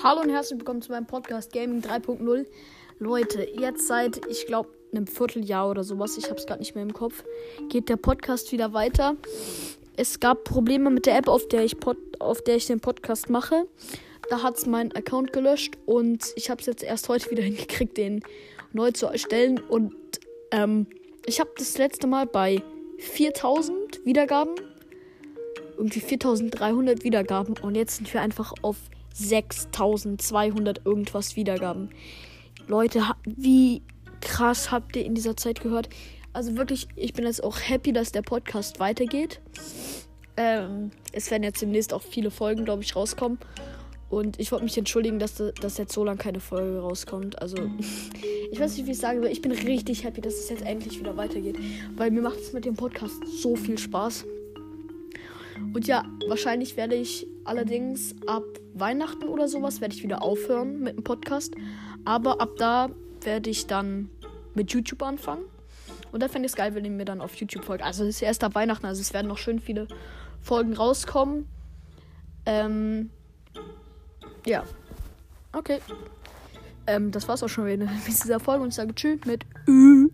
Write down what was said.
Hallo und herzlich willkommen zu meinem Podcast Gaming 3.0. Leute, jetzt seit, ich glaube, einem Vierteljahr oder sowas, ich habe es gerade nicht mehr im Kopf, geht der Podcast wieder weiter. Es gab Probleme mit der App, auf der ich, Pod auf der ich den Podcast mache. Da hat es meinen Account gelöscht und ich habe es jetzt erst heute wieder hingekriegt, den neu zu erstellen. Und ähm, ich habe das letzte Mal bei 4000 Wiedergaben, irgendwie 4300 Wiedergaben und jetzt sind wir einfach auf 6200 irgendwas Wiedergaben. Leute, wie krass habt ihr in dieser Zeit gehört? Also wirklich, ich bin jetzt auch happy, dass der Podcast weitergeht. Ähm, es werden jetzt demnächst auch viele Folgen, glaube ich, rauskommen. Und ich wollte mich entschuldigen, dass, dass jetzt so lange keine Folge rauskommt. Also, ich weiß nicht, wie ich sagen soll. Ich bin richtig happy, dass es jetzt endlich wieder weitergeht. Weil mir macht es mit dem Podcast so viel Spaß. Und ja, wahrscheinlich werde ich allerdings ab Weihnachten oder sowas werde ich wieder aufhören mit dem Podcast. Aber ab da werde ich dann mit YouTube anfangen. Und da fände ich es geil, wenn ihr mir dann auf YouTube folgt. Also es ist erst ab Weihnachten, also es werden noch schön viele Folgen rauskommen. Ähm, ja. Okay. Ähm, das war's auch schon wieder mit dieser Folge und ich sage Tschüss mit Ü.